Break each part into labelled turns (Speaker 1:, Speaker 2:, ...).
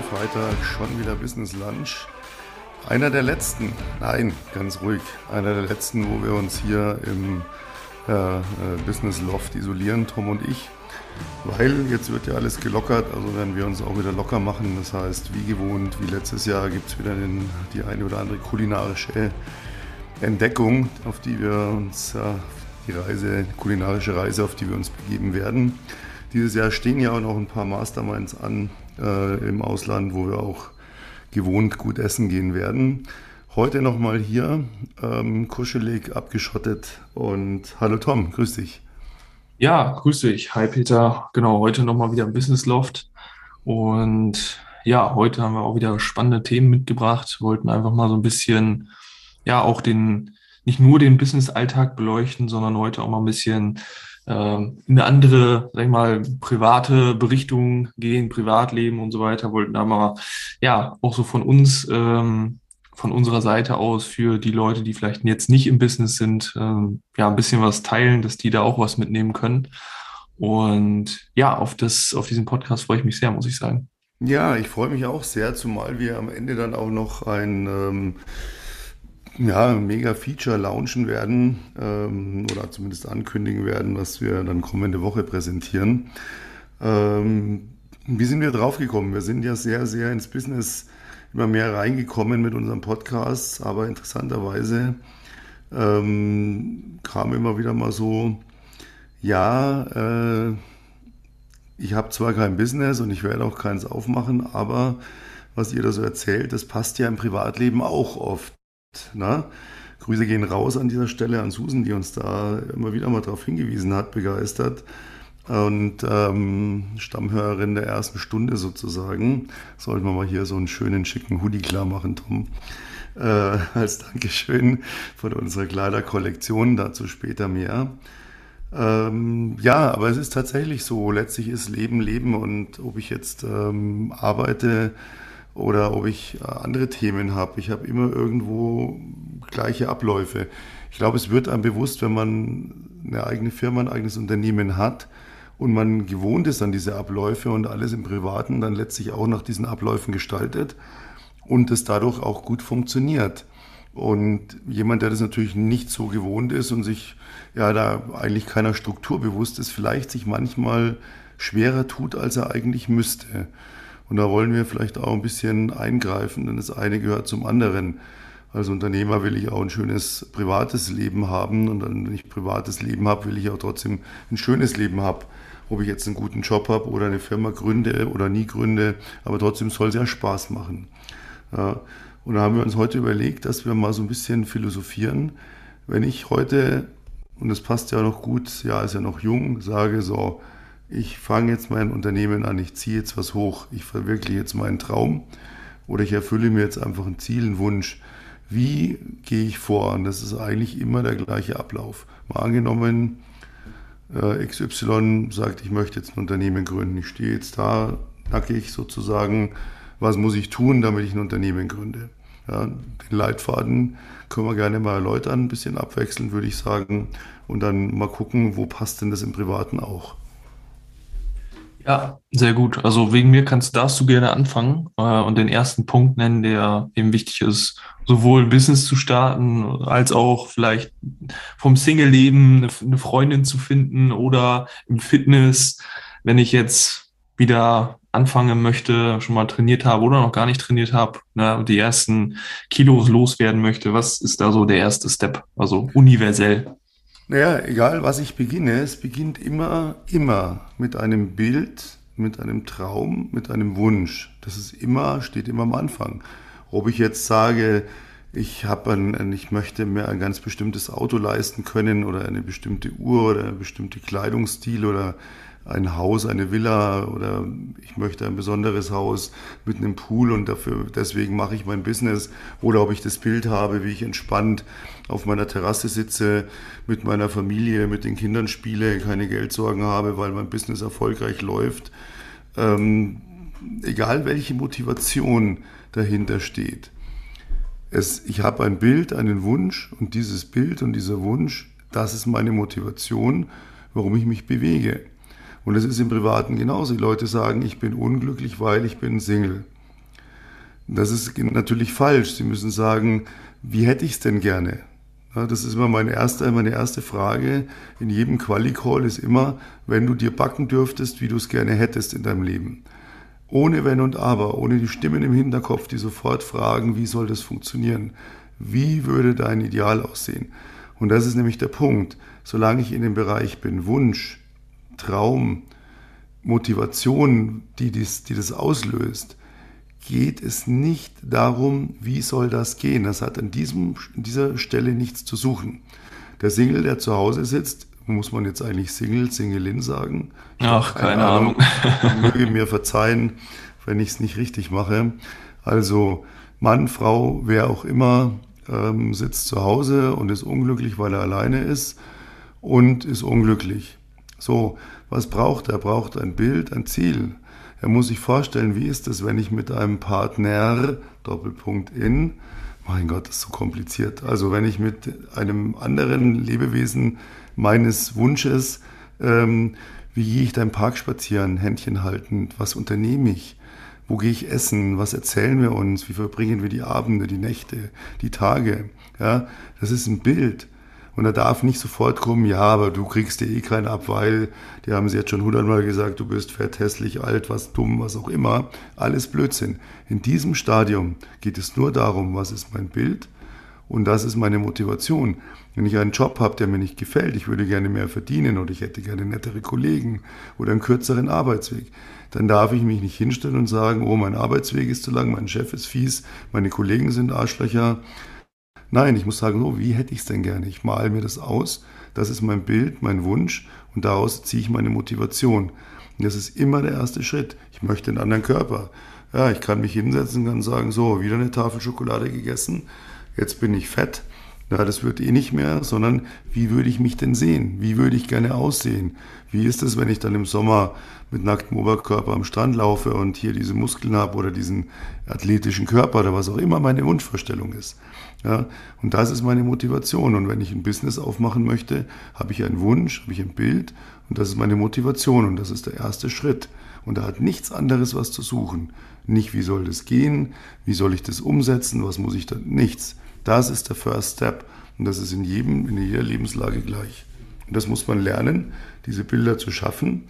Speaker 1: der Freitag, schon wieder Business Lunch. Einer der letzten, nein, ganz ruhig, einer der letzten, wo wir uns hier im äh, äh, Business Loft isolieren, Tom und ich. Weil jetzt wird ja alles gelockert, also werden wir uns auch wieder locker machen. Das heißt, wie gewohnt, wie letztes Jahr, gibt es wieder den, die eine oder andere kulinarische Entdeckung, auf die wir uns, äh, die Reise, die kulinarische Reise, auf die wir uns begeben werden. Dieses Jahr stehen ja auch noch ein paar Masterminds an äh, im Ausland, wo wir auch gewohnt gut essen gehen werden. Heute nochmal hier, ähm, kuschelig, abgeschottet und hallo Tom, grüß dich.
Speaker 2: Ja, grüß dich. Hi Peter. Genau, heute nochmal wieder im Business Loft. Und ja, heute haben wir auch wieder spannende Themen mitgebracht. Wollten einfach mal so ein bisschen, ja, auch den, nicht nur den Business-Alltag beleuchten, sondern heute auch mal ein bisschen ähm, in eine andere, sag ich mal, private Berichtung gehen, Privatleben und so weiter, wollten da mal, ja, auch so von uns, ähm, von unserer Seite aus für die Leute, die vielleicht jetzt nicht im Business sind, ähm, ja, ein bisschen was teilen, dass die da auch was mitnehmen können. Und ja, auf das, auf diesen Podcast freue ich mich sehr, muss ich sagen.
Speaker 1: Ja, ich freue mich auch sehr, zumal wir am Ende dann auch noch ein ähm, ja, mega Feature launchen werden ähm, oder zumindest ankündigen werden, was wir dann kommende Woche präsentieren. Ähm, wie sind wir draufgekommen? Wir sind ja sehr, sehr ins Business immer mehr reingekommen mit unserem Podcast, aber interessanterweise ähm, kam immer wieder mal so, ja, äh, ich habe zwar kein Business und ich werde auch keins aufmachen, aber was ihr da so erzählt, das passt ja im Privatleben auch oft. Na? Grüße gehen raus an dieser Stelle an Susan, die uns da immer wieder mal darauf hingewiesen hat, begeistert. Und ähm, Stammhörerin der ersten Stunde sozusagen. Sollten wir mal hier so einen schönen, schicken Hoodie klar machen, Tom. Äh, als Dankeschön von unserer Kleiderkollektion, dazu später mehr. Ähm, ja, aber es ist tatsächlich so. Letztlich ist Leben Leben und ob ich jetzt ähm, arbeite, oder ob ich äh, andere Themen habe. Ich habe immer irgendwo gleiche Abläufe. Ich glaube, es wird einem bewusst, wenn man eine eigene Firma, ein eigenes Unternehmen hat und man gewohnt ist an diese Abläufe und alles im Privaten dann letztlich auch nach diesen Abläufen gestaltet und es dadurch auch gut funktioniert. Und jemand, der das natürlich nicht so gewohnt ist und sich ja da eigentlich keiner Struktur bewusst ist, vielleicht sich manchmal schwerer tut, als er eigentlich müsste. Und da wollen wir vielleicht auch ein bisschen eingreifen, denn das eine gehört zum anderen. Als Unternehmer will ich auch ein schönes privates Leben haben und dann, wenn ich privates Leben habe, will ich auch trotzdem ein schönes Leben haben. Ob ich jetzt einen guten Job habe oder eine Firma gründe oder nie gründe, aber trotzdem soll es ja Spaß machen. Ja. Und da haben wir uns heute überlegt, dass wir mal so ein bisschen philosophieren. Wenn ich heute, und das passt ja noch gut, ja, ist ja noch jung, sage so, ich fange jetzt mein Unternehmen an, ich ziehe jetzt was hoch, ich verwirkliche jetzt meinen Traum oder ich erfülle mir jetzt einfach ein Ziel, einen Wunsch. Wie gehe ich vor? Und das ist eigentlich immer der gleiche Ablauf. Mal angenommen, äh, XY sagt, ich möchte jetzt ein Unternehmen gründen. Ich stehe jetzt da nackig sozusagen. Was muss ich tun, damit ich ein Unternehmen gründe? Ja, den Leitfaden können wir gerne mal erläutern, ein bisschen abwechselnd, würde ich sagen. Und dann mal gucken, wo passt denn das im Privaten auch.
Speaker 2: Ja, sehr gut. Also wegen mir kannst, darfst du gerne anfangen äh, und den ersten Punkt nennen, der eben wichtig ist, sowohl Business zu starten, als auch vielleicht vom Single-Leben eine, eine Freundin zu finden oder im Fitness, wenn ich jetzt wieder anfangen möchte, schon mal trainiert habe oder noch gar nicht trainiert habe, ne, die ersten Kilos loswerden möchte. Was ist da so der erste Step? Also universell.
Speaker 1: Naja, egal was ich beginne, es beginnt immer, immer mit einem Bild, mit einem Traum, mit einem Wunsch. Das ist immer, steht immer am Anfang. Ob ich jetzt sage, ich habe ein, ich möchte mir ein ganz bestimmtes Auto leisten können oder eine bestimmte Uhr oder ein bestimmter Kleidungsstil oder ein Haus, eine Villa oder ich möchte ein besonderes Haus mit einem Pool und dafür, deswegen mache ich mein Business oder ob ich das Bild habe, wie ich entspannt auf meiner Terrasse sitze, mit meiner Familie, mit den Kindern spiele, keine Geldsorgen habe, weil mein Business erfolgreich läuft. Ähm, egal welche Motivation dahinter steht. Es, ich habe ein Bild, einen Wunsch und dieses Bild und dieser Wunsch, das ist meine Motivation, warum ich mich bewege. Und es ist im Privaten genauso. Die Leute sagen, ich bin unglücklich, weil ich bin Single. Das ist natürlich falsch. Sie müssen sagen, wie hätte ich es denn gerne? Das ist immer meine erste, meine erste Frage in jedem Quali-Call ist immer, wenn du dir backen dürftest, wie du es gerne hättest in deinem Leben. Ohne Wenn und Aber, ohne die Stimmen im Hinterkopf, die sofort fragen, wie soll das funktionieren? Wie würde dein Ideal aussehen? Und das ist nämlich der Punkt. Solange ich in dem Bereich bin, Wunsch, Traum, Motivation, die, dies, die das auslöst, geht es nicht darum, wie soll das gehen. Das hat an diesem, an dieser Stelle nichts zu suchen. Der Single, der zu Hause sitzt, muss man jetzt eigentlich Single, Singelin sagen?
Speaker 2: Ach, keine, keine Ahnung.
Speaker 1: Ahnung. Möge mir verzeihen, wenn ich es nicht richtig mache. Also Mann, Frau, wer auch immer, ähm, sitzt zu Hause und ist unglücklich, weil er alleine ist und ist unglücklich. So, was braucht er? Er braucht ein Bild, ein Ziel. Er muss sich vorstellen, wie ist es, wenn ich mit einem Partner, Doppelpunkt in, mein Gott, das ist so kompliziert. Also wenn ich mit einem anderen Lebewesen meines Wunsches, ähm, wie gehe ich da im Park spazieren, Händchen haltend, was unternehme ich? Wo gehe ich essen? Was erzählen wir uns? Wie verbringen wir die Abende, die Nächte, die Tage? Ja, das ist ein Bild. Und er darf nicht sofort kommen, ja, aber du kriegst dir eh keinen ab, weil, die haben sie jetzt schon hundertmal gesagt, du bist fett, hässlich, alt, was dumm, was auch immer. Alles Blödsinn. In diesem Stadium geht es nur darum, was ist mein Bild und das ist meine Motivation. Wenn ich einen Job habe, der mir nicht gefällt, ich würde gerne mehr verdienen oder ich hätte gerne nettere Kollegen oder einen kürzeren Arbeitsweg, dann darf ich mich nicht hinstellen und sagen, oh, mein Arbeitsweg ist zu lang, mein Chef ist fies, meine Kollegen sind Arschlöcher, Nein, ich muss sagen, so, wie hätte ich es denn gerne? Ich male mir das aus, das ist mein Bild, mein Wunsch und daraus ziehe ich meine Motivation. Und das ist immer der erste Schritt. Ich möchte einen anderen Körper. Ja, ich kann mich hinsetzen und kann sagen, so, wieder eine Tafel Schokolade gegessen, jetzt bin ich fett. Ja, das wird eh nicht mehr, sondern wie würde ich mich denn sehen? Wie würde ich gerne aussehen? Wie ist es, wenn ich dann im Sommer mit nacktem Oberkörper am Strand laufe und hier diese Muskeln habe oder diesen athletischen Körper oder was auch immer meine Wunschvorstellung ist? Ja, und das ist meine Motivation. Und wenn ich ein Business aufmachen möchte, habe ich einen Wunsch, habe ich ein Bild und das ist meine Motivation und das ist der erste Schritt. Und da hat nichts anderes was zu suchen. Nicht, wie soll das gehen, wie soll ich das umsetzen, was muss ich da, nichts. Das ist der First Step und das ist in jedem, in jeder Lebenslage gleich. Und das muss man lernen, diese Bilder zu schaffen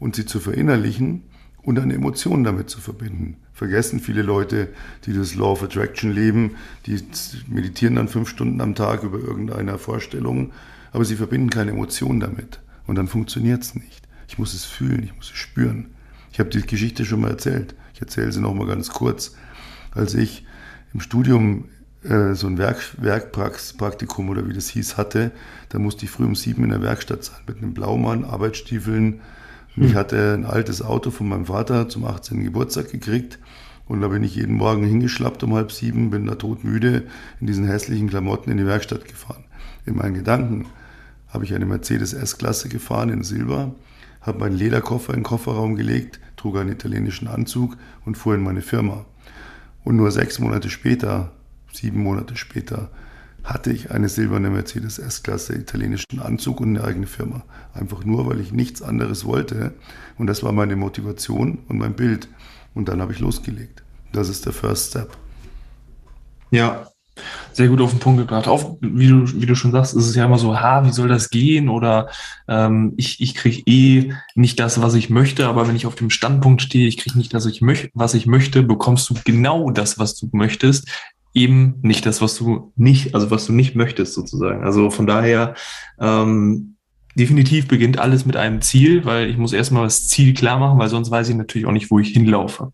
Speaker 1: und sie zu verinnerlichen und eine Emotion damit zu verbinden. Vergessen viele Leute, die das Law of Attraction leben, die meditieren dann fünf Stunden am Tag über irgendeine Vorstellung, aber sie verbinden keine Emotion damit. Und dann funktioniert es nicht. Ich muss es fühlen, ich muss es spüren. Ich habe die Geschichte schon mal erzählt. Ich erzähle sie noch mal ganz kurz. Als ich im Studium äh, so ein Werk, Werkpraktikum oder wie das hieß hatte, da musste ich früh um sieben in der Werkstatt sein mit einem Blaumann, Arbeitsstiefeln, ich hm. hatte ein altes Auto von meinem Vater zum 18. Geburtstag gekriegt und da bin ich jeden Morgen hingeschlappt um halb sieben, bin da todmüde in diesen hässlichen Klamotten in die Werkstatt gefahren. In meinen Gedanken habe ich eine Mercedes S-Klasse gefahren in Silber, habe meinen Lederkoffer in den Kofferraum gelegt, trug einen italienischen Anzug und fuhr in meine Firma. Und nur sechs Monate später, sieben Monate später, hatte ich eine silberne Mercedes S-Klasse, italienischen Anzug und eine eigene Firma. Einfach nur, weil ich nichts anderes wollte. Und das war meine Motivation und mein Bild. Und dann habe ich losgelegt. Das ist der First Step.
Speaker 2: Ja, sehr gut auf den Punkt gebracht. Auch wie du, wie du schon sagst, ist es ja immer so, ha, wie soll das gehen? Oder ähm, ich, ich kriege eh nicht das, was ich möchte, aber wenn ich auf dem Standpunkt stehe, ich kriege nicht das, was ich möchte, bekommst du genau das, was du möchtest eben nicht das, was du nicht, also was du nicht möchtest sozusagen. Also von daher ähm, definitiv beginnt alles mit einem Ziel, weil ich muss erstmal das Ziel klar machen, weil sonst weiß ich natürlich auch nicht, wo ich hinlaufe.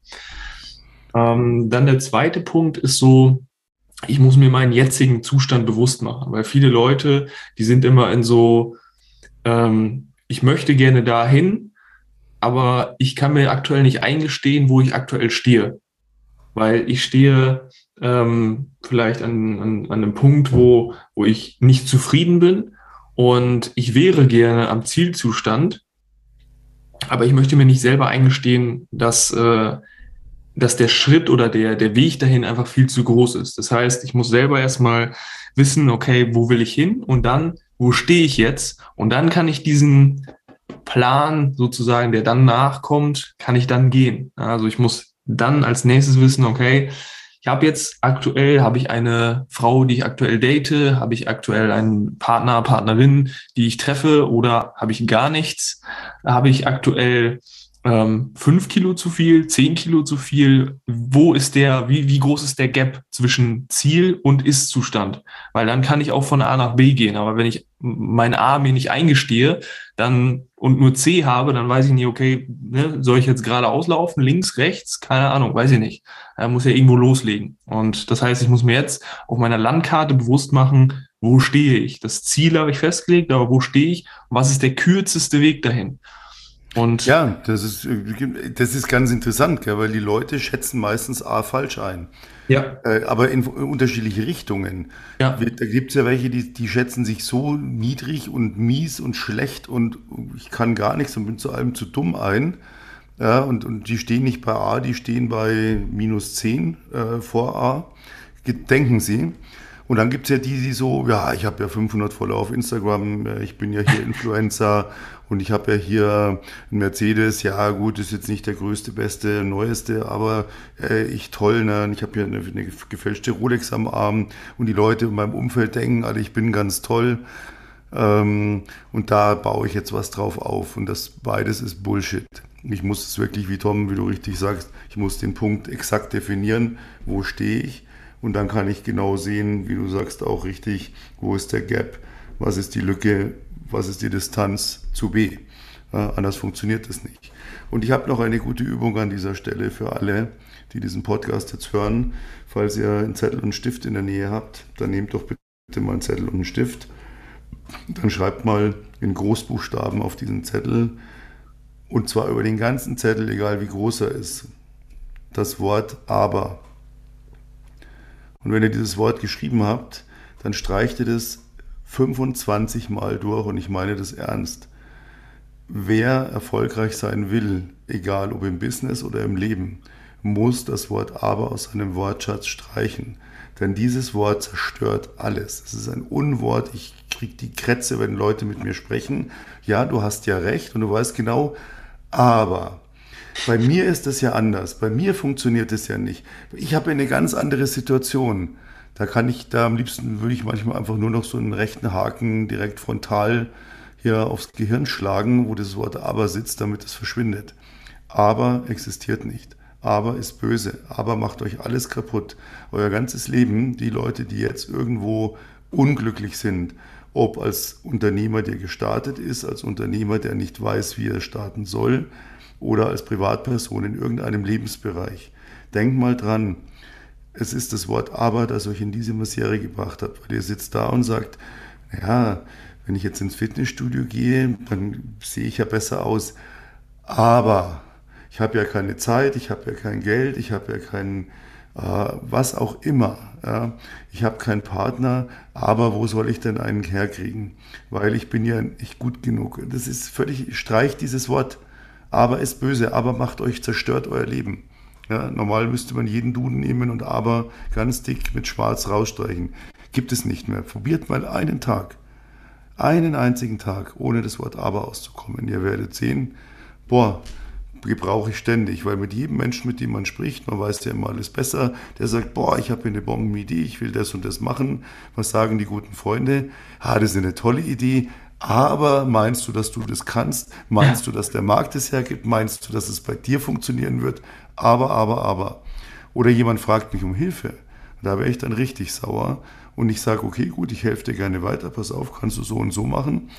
Speaker 2: Ähm, dann der zweite Punkt ist so, ich muss mir meinen jetzigen Zustand bewusst machen, weil viele Leute, die sind immer in so, ähm, ich möchte gerne dahin, aber ich kann mir aktuell nicht eingestehen, wo ich aktuell stehe. Weil ich stehe ähm, vielleicht an, an, an einem Punkt, wo, wo ich nicht zufrieden bin und ich wäre gerne am Zielzustand, aber ich möchte mir nicht selber eingestehen, dass, äh, dass der Schritt oder der, der Weg dahin einfach viel zu groß ist. Das heißt, ich muss selber erstmal wissen, okay, wo will ich hin und dann, wo stehe ich jetzt? Und dann kann ich diesen Plan sozusagen, der dann nachkommt, kann ich dann gehen. Also ich muss dann als nächstes wissen, okay, ich habe jetzt aktuell, habe ich eine Frau, die ich aktuell date, habe ich aktuell einen Partner, Partnerin, die ich treffe oder habe ich gar nichts, habe ich aktuell ähm, fünf Kilo zu viel, zehn Kilo zu viel? Wo ist der, wie, wie groß ist der Gap zwischen Ziel und Ist-Zustand? Weil dann kann ich auch von A nach B gehen. Aber wenn ich mein A mir nicht eingestehe, dann und nur C habe, dann weiß ich nicht, okay, ne, soll ich jetzt gerade auslaufen, links, rechts, keine Ahnung, weiß ich nicht. Er muss ja irgendwo loslegen. Und das heißt, ich muss mir jetzt auf meiner Landkarte bewusst machen, wo stehe ich? Das Ziel habe ich festgelegt, aber wo stehe ich? Was ist der kürzeste Weg dahin?
Speaker 1: Und ja, das ist, das ist ganz interessant, gell, weil die Leute schätzen meistens A falsch ein. Ja. Äh, aber in unterschiedliche Richtungen. Ja. Da gibt es ja welche, die, die schätzen sich so niedrig und mies und schlecht und ich kann gar nichts und bin zu allem zu dumm ein. Ja, und, und die stehen nicht bei A, die stehen bei minus 10 äh, vor A, denken sie. Und dann gibt es ja die, die so, ja, ich habe ja 500 Follower auf Instagram, äh, ich bin ja hier Influencer und ich habe ja hier einen Mercedes, ja gut, ist jetzt nicht der größte, beste, neueste, aber äh, ich toll, ne? Ich habe hier eine, eine, gefälschte Rolex am Arm und die Leute in meinem Umfeld denken, alle, ich bin ganz toll. Ähm, und da baue ich jetzt was drauf auf. Und das beides ist Bullshit. Ich muss es wirklich, wie Tom, wie du richtig sagst, ich muss den Punkt exakt definieren, wo stehe ich und dann kann ich genau sehen, wie du sagst, auch richtig, wo ist der Gap, was ist die Lücke, was ist die Distanz zu B. Ja, anders funktioniert das nicht. Und ich habe noch eine gute Übung an dieser Stelle für alle, die diesen Podcast jetzt hören. Falls ihr einen Zettel und einen Stift in der Nähe habt, dann nehmt doch bitte mal einen Zettel und einen Stift. Dann schreibt mal in Großbuchstaben auf diesen Zettel, und zwar über den ganzen Zettel, egal wie groß er ist, das Wort aber. Und wenn ihr dieses Wort geschrieben habt, dann streicht ihr das 25 Mal durch und ich meine das ernst. Wer erfolgreich sein will, egal ob im Business oder im Leben, muss das Wort aber aus seinem Wortschatz streichen. Denn dieses Wort zerstört alles. Es ist ein Unwort. Ich kriege die Krätze, wenn Leute mit mir sprechen. Ja, du hast ja recht und du weißt genau, aber bei mir ist das ja anders. Bei mir funktioniert es ja nicht. Ich habe eine ganz andere Situation. Da kann ich, da am liebsten würde ich manchmal einfach nur noch so einen rechten Haken direkt frontal hier aufs Gehirn schlagen, wo das Wort aber sitzt, damit es verschwindet. Aber existiert nicht. Aber ist böse. Aber macht euch alles kaputt. Euer ganzes Leben, die Leute, die jetzt irgendwo unglücklich sind, ob als Unternehmer, der gestartet ist, als Unternehmer, der nicht weiß, wie er starten soll, oder als Privatperson in irgendeinem Lebensbereich. Denkt mal dran, es ist das Wort aber, das euch in diese Misere gebracht hat, weil ihr sitzt da und sagt, ja, wenn ich jetzt ins Fitnessstudio gehe, dann sehe ich ja besser aus, aber ich habe ja keine Zeit, ich habe ja kein Geld, ich habe ja keinen, äh, was auch immer. Ja. Ich habe keinen Partner, aber wo soll ich denn einen herkriegen? Weil ich bin ja nicht gut genug. Das ist völlig, streicht dieses Wort. Aber ist böse, aber macht euch, zerstört euer Leben. Ja, normal müsste man jeden Duden nehmen und aber ganz dick mit schwarz rausstreichen. Gibt es nicht mehr. Probiert mal einen Tag, einen einzigen Tag, ohne das Wort aber auszukommen. Ihr werdet sehen, boah, gebrauche ich ständig, weil mit jedem Menschen, mit dem man spricht, man weiß ja immer alles besser, der sagt, boah, ich habe hier eine Bombenidee, ich will das und das machen. Was sagen die guten Freunde? Ah, das ist eine tolle Idee, aber meinst du, dass du das kannst? Meinst ja. du, dass der Markt es hergibt? Meinst du, dass es bei dir funktionieren wird? Aber, aber, aber. Oder jemand fragt mich um Hilfe. Da wäre ich dann richtig sauer und ich sage, okay, gut, ich helfe dir gerne weiter, pass auf, kannst du so und so machen.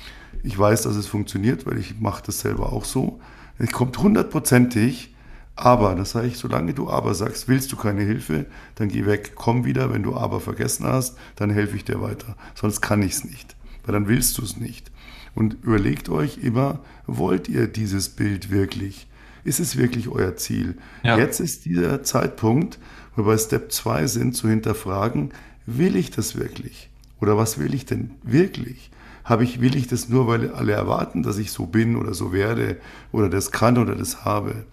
Speaker 1: Ich weiß, dass es funktioniert, weil ich mache das selber auch so. Es kommt hundertprozentig, aber, das sage ich, solange du aber sagst, willst du keine Hilfe, dann geh weg, komm wieder, wenn du aber vergessen hast, dann helfe ich dir weiter. Sonst kann ich es nicht, weil dann willst du es nicht. Und überlegt euch immer, wollt ihr dieses Bild wirklich? Ist es wirklich euer Ziel? Ja. Jetzt ist dieser Zeitpunkt, wo wir bei Step 2 sind, zu hinterfragen, will ich das wirklich? Oder was will ich denn wirklich? Habe ich, will ich das nur, weil alle erwarten, dass ich so bin oder so werde oder das kann oder das habe?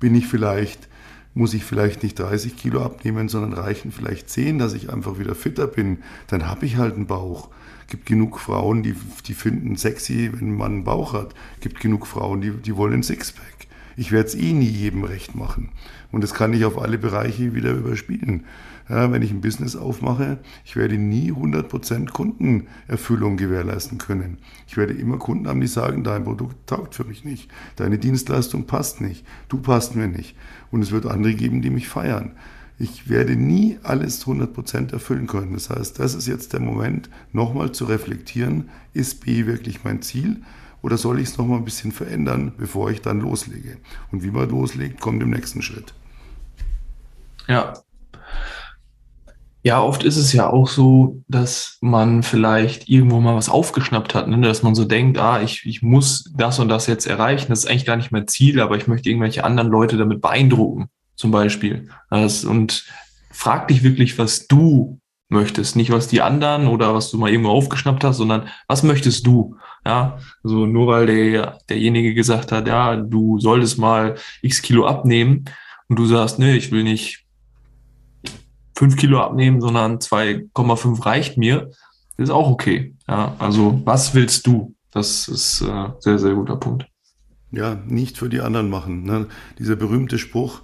Speaker 1: Bin ich vielleicht, muss ich vielleicht nicht 30 Kilo abnehmen, sondern reichen vielleicht 10, dass ich einfach wieder fitter bin? Dann habe ich halt einen Bauch gibt genug Frauen, die, die finden sexy, wenn man einen Bauch hat. gibt genug Frauen, die, die wollen ein Sixpack. Ich werde es eh nie jedem recht machen. Und das kann ich auf alle Bereiche wieder überspielen. Ja, wenn ich ein Business aufmache, ich werde nie 100% Kundenerfüllung gewährleisten können. Ich werde immer Kunden haben, die sagen, dein Produkt taugt für mich nicht, deine Dienstleistung passt nicht, du passt mir nicht. Und es wird andere geben, die mich feiern. Ich werde nie alles 100% erfüllen können. Das heißt, das ist jetzt der Moment, nochmal zu reflektieren, ist B wirklich mein Ziel? Oder soll ich es nochmal ein bisschen verändern, bevor ich dann loslege? Und wie man loslegt, kommt im nächsten Schritt.
Speaker 2: Ja, ja, oft ist es ja auch so, dass man vielleicht irgendwo mal was aufgeschnappt hat, ne? dass man so denkt, ah, ich, ich muss das und das jetzt erreichen. Das ist eigentlich gar nicht mein Ziel, aber ich möchte irgendwelche anderen Leute damit beeindrucken, zum Beispiel. Und frag dich wirklich, was du möchtest, nicht was die anderen oder was du mal irgendwo aufgeschnappt hast, sondern was möchtest du? Ja, also nur weil der, derjenige gesagt hat, ja, du solltest mal x Kilo abnehmen und du sagst, nee, ich will nicht fünf Kilo abnehmen, sondern 2,5 reicht mir, ist auch okay. Ja, also was willst du? Das ist äh, sehr, sehr guter Punkt.
Speaker 1: Ja, nicht für die anderen machen. Ne? Dieser berühmte Spruch,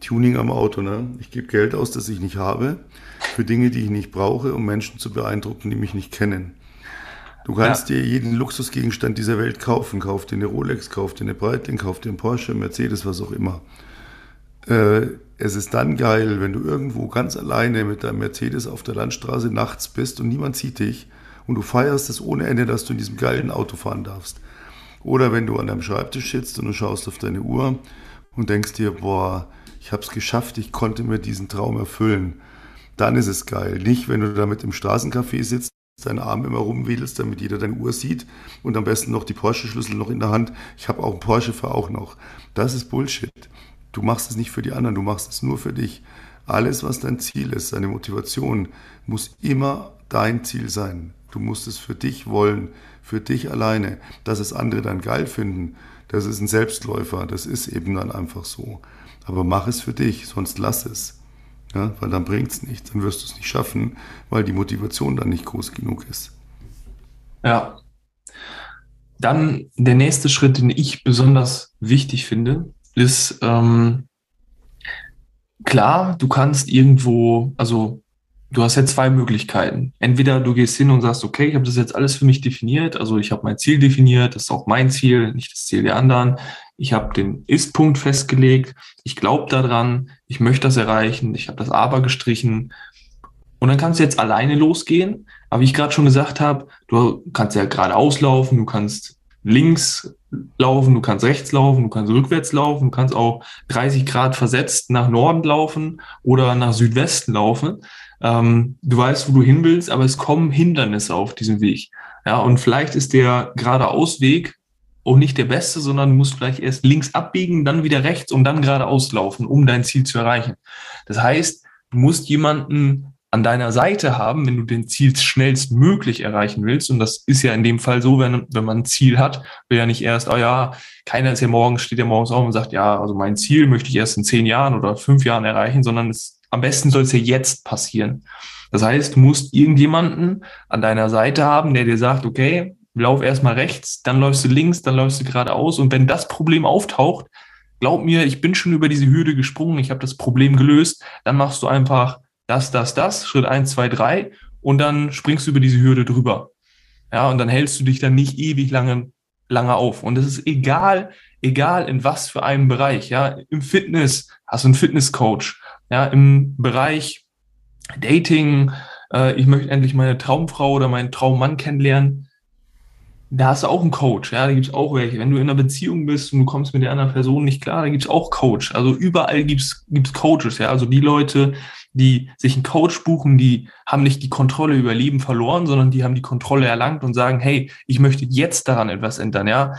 Speaker 1: Tuning am Auto. Ne? Ich gebe Geld aus, das ich nicht habe, für Dinge, die ich nicht brauche, um Menschen zu beeindrucken, die mich nicht kennen. Du kannst ja. dir jeden Luxusgegenstand dieser Welt kaufen. Kauf dir eine Rolex, kauf dir eine Breitling, kauf dir einen Porsche, Mercedes, was auch immer. Äh, es ist dann geil, wenn du irgendwo ganz alleine mit deinem Mercedes auf der Landstraße nachts bist und niemand sieht dich und du feierst es ohne Ende, dass du in diesem geilen Auto fahren darfst. Oder wenn du an deinem Schreibtisch sitzt und du schaust auf deine Uhr und denkst dir, boah, ich habe es geschafft, ich konnte mir diesen Traum erfüllen. Dann ist es geil. Nicht, wenn du damit im Straßencafé sitzt, deinen Arm immer rumwedelst, damit jeder deine Uhr sieht und am besten noch die Porsche-Schlüssel noch in der Hand. Ich habe auch einen Porsche, für auch noch. Das ist Bullshit. Du machst es nicht für die anderen, du machst es nur für dich. Alles, was dein Ziel ist, deine Motivation, muss immer dein Ziel sein. Du musst es für dich wollen, für dich alleine. Dass es andere dann geil finden, das ist ein Selbstläufer, das ist eben dann einfach so. Aber mach es für dich, sonst lass es. Ja, weil dann bringt es nichts, dann wirst du es nicht schaffen, weil die Motivation dann nicht groß genug ist.
Speaker 2: Ja. Dann der nächste Schritt, den ich besonders wichtig finde, ist ähm, klar, du kannst irgendwo, also du hast ja zwei Möglichkeiten. Entweder du gehst hin und sagst, okay, ich habe das jetzt alles für mich definiert, also ich habe mein Ziel definiert, das ist auch mein Ziel, nicht das Ziel der anderen. Ich habe den Ist-Punkt festgelegt, ich glaube daran, ich möchte das erreichen, ich habe das Aber gestrichen. Und dann kannst du jetzt alleine losgehen. Aber wie ich gerade schon gesagt habe, du kannst ja geradeaus laufen, du kannst links laufen, du kannst rechts laufen, du kannst rückwärts laufen, du kannst auch 30 Grad versetzt nach Norden laufen oder nach Südwesten laufen. Ähm, du weißt, wo du hin willst, aber es kommen Hindernisse auf diesem Weg. Ja, und vielleicht ist der geradeausweg auch nicht der beste, sondern du musst vielleicht erst links abbiegen, dann wieder rechts und dann geradeaus laufen, um dein Ziel zu erreichen. Das heißt, du musst jemanden an deiner Seite haben, wenn du den Ziel schnellstmöglich erreichen willst. Und das ist ja in dem Fall so, wenn, wenn man ein Ziel hat, will ja nicht erst, oh ja, keiner ist ja morgens, steht ja morgens auf und sagt, ja, also mein Ziel möchte ich erst in zehn Jahren oder fünf Jahren erreichen, sondern es, am besten soll es ja jetzt passieren. Das heißt, du musst irgendjemanden an deiner Seite haben, der dir sagt, okay, lauf erstmal rechts, dann läufst du links, dann läufst du geradeaus. Und wenn das Problem auftaucht, glaub mir, ich bin schon über diese Hürde gesprungen, ich habe das Problem gelöst, dann machst du einfach das, das, das, Schritt eins, zwei, drei und dann springst du über diese Hürde drüber. Ja, und dann hältst du dich dann nicht ewig lange, lange auf. Und es ist egal, egal in was für einem Bereich. Ja, im Fitness hast du einen Fitnesscoach. Ja, im Bereich Dating, äh, ich möchte endlich meine Traumfrau oder meinen Traummann kennenlernen da hast du auch einen Coach, ja, da gibt's auch welche. Wenn du in einer Beziehung bist und du kommst mit der anderen Person nicht klar, da gibt's auch Coach. Also überall gibt's gibt's Coaches, ja. Also die Leute, die sich einen Coach buchen, die haben nicht die Kontrolle über Leben verloren, sondern die haben die Kontrolle erlangt und sagen, hey, ich möchte jetzt daran etwas ändern, ja.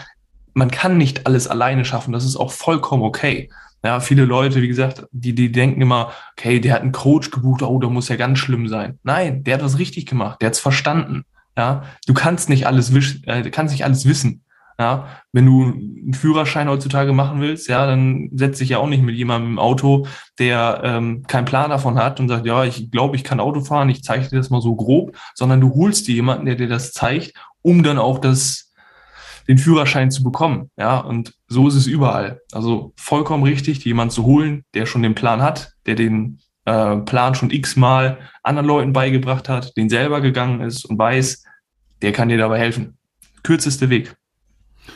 Speaker 2: Man kann nicht alles alleine schaffen, das ist auch vollkommen okay. Ja, viele Leute, wie gesagt, die, die denken immer, okay, der hat einen Coach gebucht, oh, da muss ja ganz schlimm sein. Nein, der hat was richtig gemacht, der hat's verstanden. Ja, du kannst nicht alles wissen, äh, kannst nicht alles wissen. Ja, wenn du einen Führerschein heutzutage machen willst, ja, dann setz dich ja auch nicht mit jemandem im Auto, der ähm, keinen Plan davon hat und sagt, ja, ich glaube, ich kann Auto fahren, ich zeige dir das mal so grob, sondern du holst dir jemanden, der dir das zeigt, um dann auch das, den Führerschein zu bekommen. Ja, und so ist es überall. Also vollkommen richtig, jemand zu holen, der schon den Plan hat, der den äh, Plan schon x-mal anderen Leuten beigebracht hat, den selber gegangen ist und weiß, der kann dir dabei helfen. Kürzeste Weg.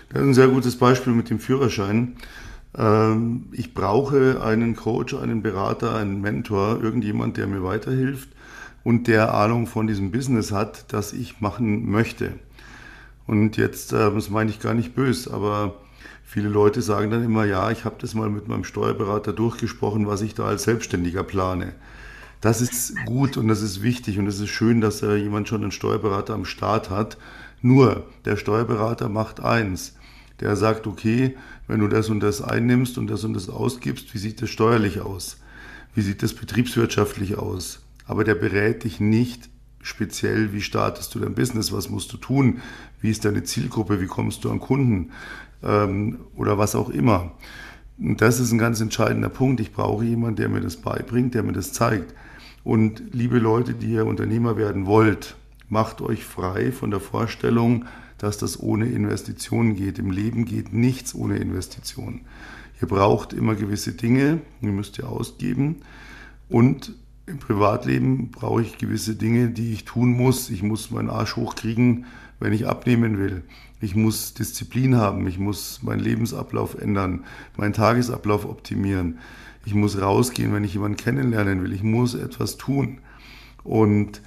Speaker 1: Das ist ein sehr gutes Beispiel mit dem Führerschein. Ähm, ich brauche einen Coach, einen Berater, einen Mentor, irgendjemand, der mir weiterhilft und der Ahnung von diesem Business hat, das ich machen möchte. Und jetzt, äh, das meine ich gar nicht böse, aber viele Leute sagen dann immer, ja, ich habe das mal mit meinem Steuerberater durchgesprochen, was ich da als Selbstständiger plane. Das ist gut und das ist wichtig und es ist schön, dass äh, jemand schon einen Steuerberater am Start hat. Nur, der Steuerberater macht eins. Der sagt, okay, wenn du das und das einnimmst und das und das ausgibst, wie sieht das steuerlich aus? Wie sieht das betriebswirtschaftlich aus? Aber der berät dich nicht speziell, wie startest du dein Business, was musst du tun, wie ist deine Zielgruppe, wie kommst du an Kunden ähm, oder was auch immer. Und das ist ein ganz entscheidender Punkt. Ich brauche jemanden, der mir das beibringt, der mir das zeigt. Und liebe Leute, die ihr Unternehmer werden wollt, macht euch frei von der Vorstellung, dass das ohne Investitionen geht. Im Leben geht nichts ohne Investitionen. Ihr braucht immer gewisse Dinge, die müsst ihr ausgeben. Und im Privatleben brauche ich gewisse Dinge, die ich tun muss. Ich muss meinen Arsch hochkriegen, wenn ich abnehmen will. Ich muss Disziplin haben. Ich muss meinen Lebensablauf ändern, meinen Tagesablauf optimieren. Ich muss rausgehen, wenn ich jemanden kennenlernen will. Ich muss etwas tun. Und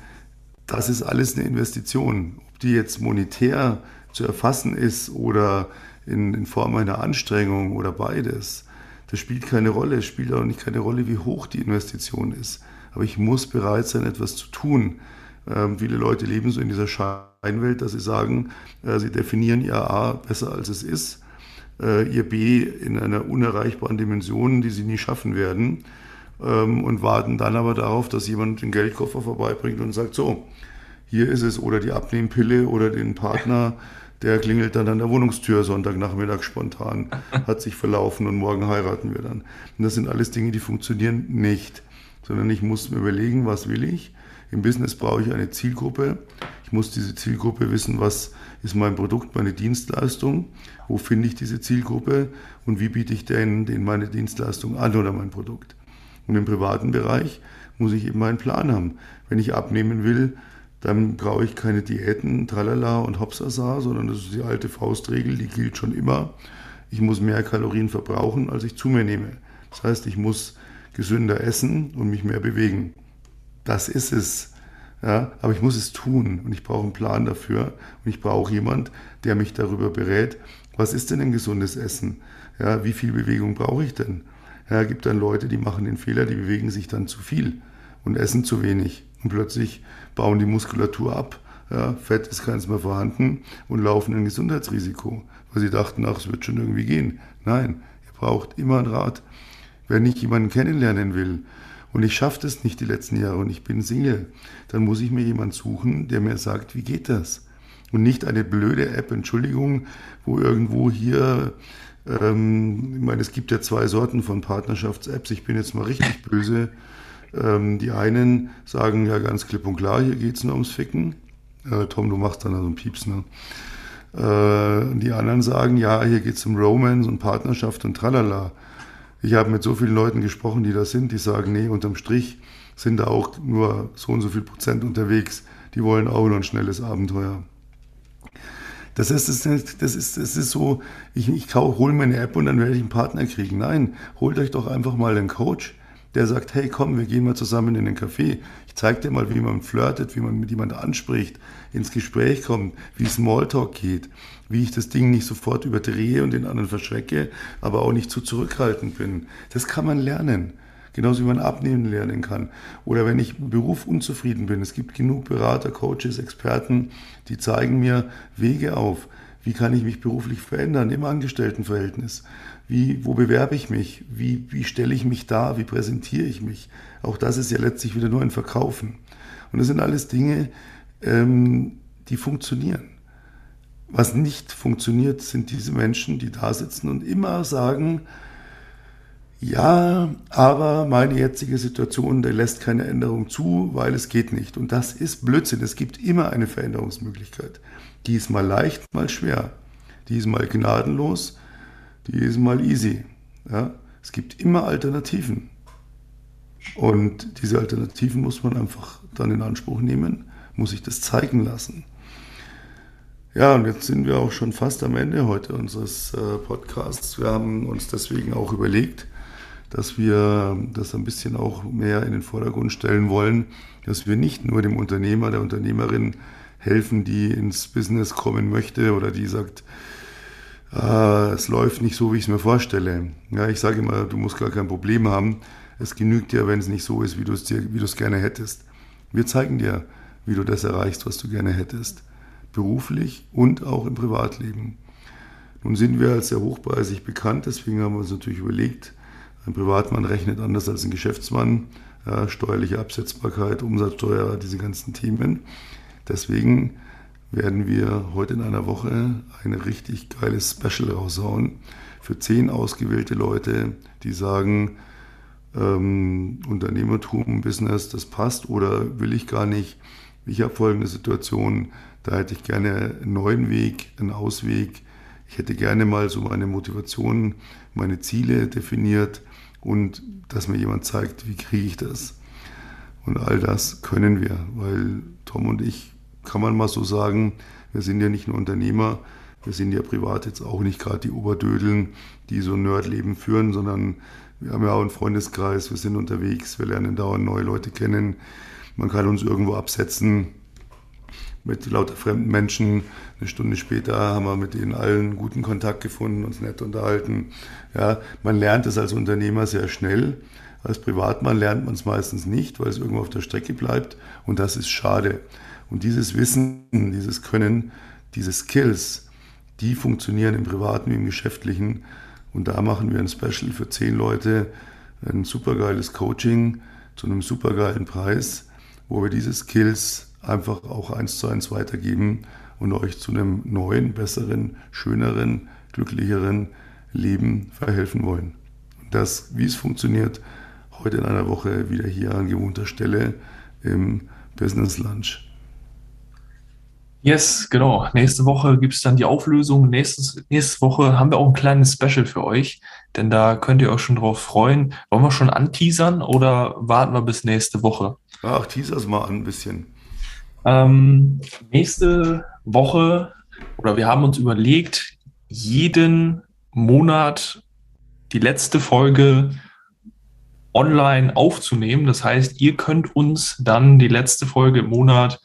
Speaker 1: das ist alles eine Investition. Ob die jetzt monetär zu erfassen ist oder in, in Form einer Anstrengung oder beides, das spielt keine Rolle. Es spielt auch nicht keine Rolle, wie hoch die Investition ist. Aber ich muss bereit sein, etwas zu tun. Ähm, viele Leute leben so in dieser Scheinwelt, dass sie sagen, äh, sie definieren ihr A besser als es ist, äh, ihr B in einer unerreichbaren Dimension, die sie nie schaffen werden ähm, und warten dann aber darauf, dass jemand den Geldkoffer vorbeibringt und sagt, so, hier ist es, oder die Abnehmpille oder den Partner, der klingelt dann an der Wohnungstür Sonntagnachmittag spontan, hat sich verlaufen und morgen heiraten wir dann. Und das sind alles Dinge, die funktionieren nicht, sondern ich muss mir überlegen, was will ich. Im Business brauche ich eine Zielgruppe. Ich muss diese Zielgruppe wissen, was ist mein Produkt, meine Dienstleistung, wo finde ich diese Zielgruppe und wie biete ich denen, denen meine Dienstleistung an oder mein Produkt. Und im privaten Bereich muss ich eben einen Plan haben. Wenn ich abnehmen will, dann brauche ich keine Diäten, Tralala und Hopsasa, sondern das ist die alte Faustregel, die gilt schon immer. Ich muss mehr Kalorien verbrauchen, als ich zu mir nehme. Das heißt, ich muss gesünder essen und mich mehr bewegen. Das ist es. Ja, aber ich muss es tun und ich brauche einen Plan dafür und ich brauche jemand, der mich darüber berät, was ist denn ein gesundes Essen? Ja, wie viel Bewegung brauche ich denn? Ja, gibt dann Leute, die machen den Fehler, die bewegen sich dann zu viel und essen zu wenig und plötzlich bauen die Muskulatur ab. Ja, Fett ist keins mehr vorhanden und laufen ein Gesundheitsrisiko, weil sie dachten, ach, es wird schon irgendwie gehen. Nein, ihr braucht immer einen Rat. Wenn ich jemanden kennenlernen will und ich schaffe das nicht die letzten Jahre und ich bin Single, dann muss ich mir jemanden suchen, der mir sagt, wie geht das? Und nicht eine blöde App, Entschuldigung, wo irgendwo hier, ähm, ich meine, es gibt ja zwei Sorten von Partnerschafts-Apps, ich bin jetzt mal richtig böse. Ähm, die einen sagen ja ganz klipp und klar, hier geht es nur ums Ficken. Äh, Tom, du machst dann also einen Pieps, ne? Äh, die anderen sagen, ja, hier geht es um Romance und Partnerschaft und tralala. Ich habe mit so vielen Leuten gesprochen, die da sind, die sagen, nee, unterm Strich sind da auch nur so und so viel Prozent unterwegs. Die wollen auch nur ein schnelles Abenteuer. Das ist, das ist, das ist, das ist so, ich, ich hole mir eine App und dann werde ich einen Partner kriegen. Nein, holt euch doch einfach mal einen Coach, der sagt, hey komm, wir gehen mal zusammen in den Café. Ich zeige dir mal, wie man flirtet, wie man mit jemandem anspricht, ins Gespräch kommt, wie Smalltalk geht, wie ich das Ding nicht sofort überdrehe und den anderen verschrecke, aber auch nicht zu zurückhaltend bin. Das kann man lernen. Genauso wie man abnehmen lernen kann. Oder wenn ich im Beruf unzufrieden bin. Es gibt genug Berater, Coaches, Experten, die zeigen mir Wege auf. Wie kann ich mich beruflich verändern im Angestelltenverhältnis? Wie, wo bewerbe ich mich? Wie, wie stelle ich mich da? Wie präsentiere ich mich? Auch das ist ja letztlich wieder nur ein Verkaufen. Und das sind alles Dinge, ähm, die funktionieren. Was nicht funktioniert, sind diese Menschen, die da sitzen und immer sagen, ja, aber meine jetzige Situation, der lässt keine Änderung zu, weil es geht nicht. Und das ist Blödsinn. Es gibt immer eine Veränderungsmöglichkeit. Die ist mal leicht, mal schwer. Die ist mal gnadenlos, die ist mal easy. Ja? Es gibt immer Alternativen. Und diese Alternativen muss man einfach dann in Anspruch nehmen, muss sich das zeigen lassen. Ja, und jetzt sind wir auch schon fast am Ende heute unseres äh, Podcasts. Wir haben uns deswegen auch überlegt, dass wir das ein bisschen auch mehr in den Vordergrund stellen wollen, dass wir nicht nur dem Unternehmer, der Unternehmerin helfen, die ins Business kommen möchte oder die sagt, ah, es läuft nicht so, wie ich es mir vorstelle. Ja, ich sage immer, du musst gar kein Problem haben. Es genügt dir, wenn es nicht so ist, wie du es gerne hättest. Wir zeigen dir, wie du das erreichst, was du gerne hättest. Beruflich und auch im Privatleben. Nun sind wir als sehr hochpreisig bekannt, deswegen haben wir uns natürlich überlegt, ein Privatmann rechnet anders als ein Geschäftsmann. Ja, steuerliche Absetzbarkeit, Umsatzsteuer, diese ganzen Themen. Deswegen werden wir heute in einer Woche ein richtig geiles Special raushauen für zehn ausgewählte Leute, die sagen, ähm, Unternehmertum, Business, das passt oder will ich gar nicht. Ich habe folgende Situation, da hätte ich gerne einen neuen Weg, einen Ausweg. Ich hätte gerne mal so meine Motivation, meine Ziele definiert und dass mir jemand zeigt, wie kriege ich das. Und all das können wir, weil Tom und ich, kann man mal so sagen, wir sind ja nicht nur Unternehmer, wir sind ja privat jetzt auch nicht gerade die Oberdödeln, die so ein Nerdleben führen, sondern wir haben ja auch einen Freundeskreis, wir sind unterwegs, wir lernen dauernd neue Leute kennen. Man kann uns irgendwo absetzen mit lauter fremden Menschen. Eine Stunde später haben wir mit denen allen guten Kontakt gefunden, uns nett unterhalten. Ja, man lernt es als Unternehmer sehr schnell. Als Privatmann lernt man es meistens nicht, weil es irgendwo auf der Strecke bleibt. Und das ist schade. Und dieses Wissen, dieses Können, diese Skills, die funktionieren im Privaten wie im Geschäftlichen. Und da machen wir ein Special für zehn Leute, ein supergeiles Coaching zu einem supergeilen Preis, wo wir diese Skills einfach auch eins zu eins weitergeben und euch zu einem neuen, besseren, schöneren, glücklicheren Leben verhelfen wollen. Das, wie es funktioniert, heute in einer Woche wieder hier an gewohnter Stelle im Business Lunch.
Speaker 2: Yes, genau. Nächste Woche gibt es dann die Auflösung. Nächstes, nächste Woche haben wir auch ein kleines Special für euch, denn da könnt ihr euch schon drauf freuen. Wollen wir schon anteasern oder warten wir bis nächste Woche?
Speaker 1: Ach, teasers mal an ein bisschen.
Speaker 2: Ähm, nächste Woche, oder wir haben uns überlegt, jeden Monat die letzte Folge online aufzunehmen. Das heißt, ihr könnt uns dann die letzte Folge im Monat,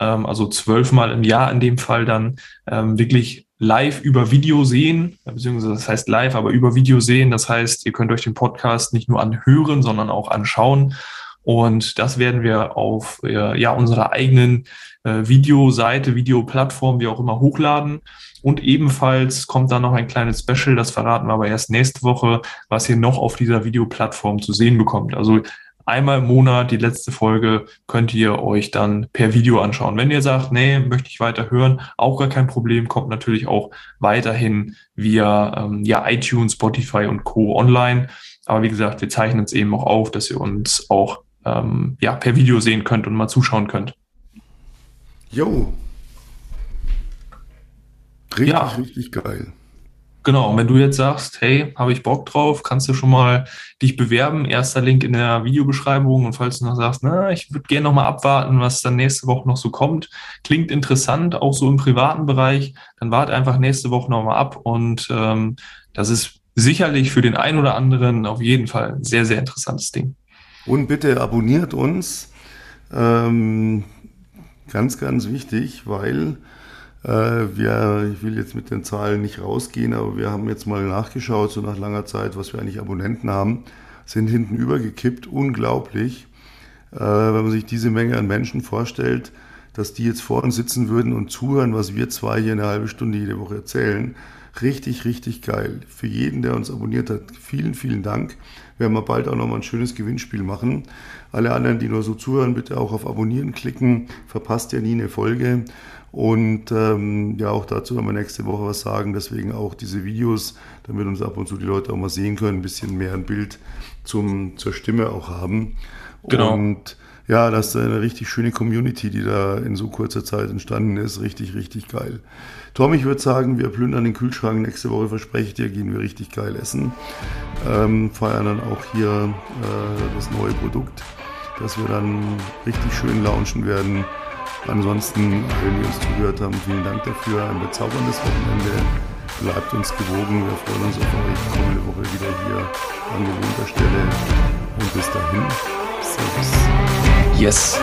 Speaker 2: ähm, also zwölfmal im Jahr in dem Fall dann ähm, wirklich live über Video sehen, beziehungsweise das heißt live, aber über Video sehen. Das heißt, ihr könnt euch den Podcast nicht nur anhören, sondern auch anschauen. Und das werden wir auf äh, ja, unserer eigenen äh, Videoseite, Videoplattform, wie auch immer, hochladen. Und ebenfalls kommt da noch ein kleines Special, das verraten wir aber erst nächste Woche, was ihr noch auf dieser Videoplattform zu sehen bekommt. Also einmal im Monat, die letzte Folge, könnt ihr euch dann per Video anschauen. Wenn ihr sagt, nee, möchte ich weiter hören, auch gar kein Problem, kommt natürlich auch weiterhin via ähm, ja, iTunes, Spotify und Co. online. Aber wie gesagt, wir zeichnen es eben auch auf, dass ihr uns auch ähm, ja, per Video sehen könnt und mal zuschauen könnt.
Speaker 1: Jo. Richtig, ja. richtig geil.
Speaker 2: Genau, und wenn du jetzt sagst, hey, habe ich Bock drauf, kannst du schon mal dich bewerben. Erster Link in der Videobeschreibung. Und falls du noch sagst, na, ich würde gerne noch mal abwarten, was dann nächste Woche noch so kommt, klingt interessant, auch so im privaten Bereich, dann warte einfach nächste Woche noch mal ab. Und ähm, das ist sicherlich für den einen oder anderen auf jeden Fall ein sehr, sehr interessantes Ding.
Speaker 1: Und bitte abonniert uns. Ähm, ganz, ganz wichtig, weil wir, ich will jetzt mit den Zahlen nicht rausgehen, aber wir haben jetzt mal nachgeschaut, so nach langer Zeit, was wir eigentlich Abonnenten haben, sind hinten übergekippt. Unglaublich, äh, wenn man sich diese Menge an Menschen vorstellt, dass die jetzt vor uns sitzen würden und zuhören, was wir zwei hier eine halbe Stunde jede Woche erzählen. Richtig, richtig geil. Für jeden, der uns abonniert hat, vielen, vielen Dank werden wir bald auch nochmal ein schönes Gewinnspiel machen. Alle anderen, die nur so zuhören, bitte auch auf Abonnieren klicken. Verpasst ja nie eine Folge. Und ähm, ja, auch dazu werden wir nächste Woche was sagen. Deswegen auch diese Videos, damit uns ab und zu die Leute auch mal sehen können, ein bisschen mehr ein Bild zum, zur Stimme auch haben. Genau. Und ja, das ist eine richtig schöne Community, die da in so kurzer Zeit entstanden ist. Richtig, richtig geil. Tom, ich würde sagen, wir plündern den Kühlschrank. Nächste Woche verspreche ich dir, gehen wir richtig geil essen. Ähm, feiern dann auch hier äh, das neue Produkt, dass wir dann richtig schön launchen werden. Ansonsten, wenn wir uns zugehört haben, vielen Dank dafür. Ein bezauberndes Wochenende. Bleibt uns gewogen. Wir freuen uns auf euch kommende Woche wieder hier an gewohnter Stelle. Und bis dahin, Servus.
Speaker 2: Yes.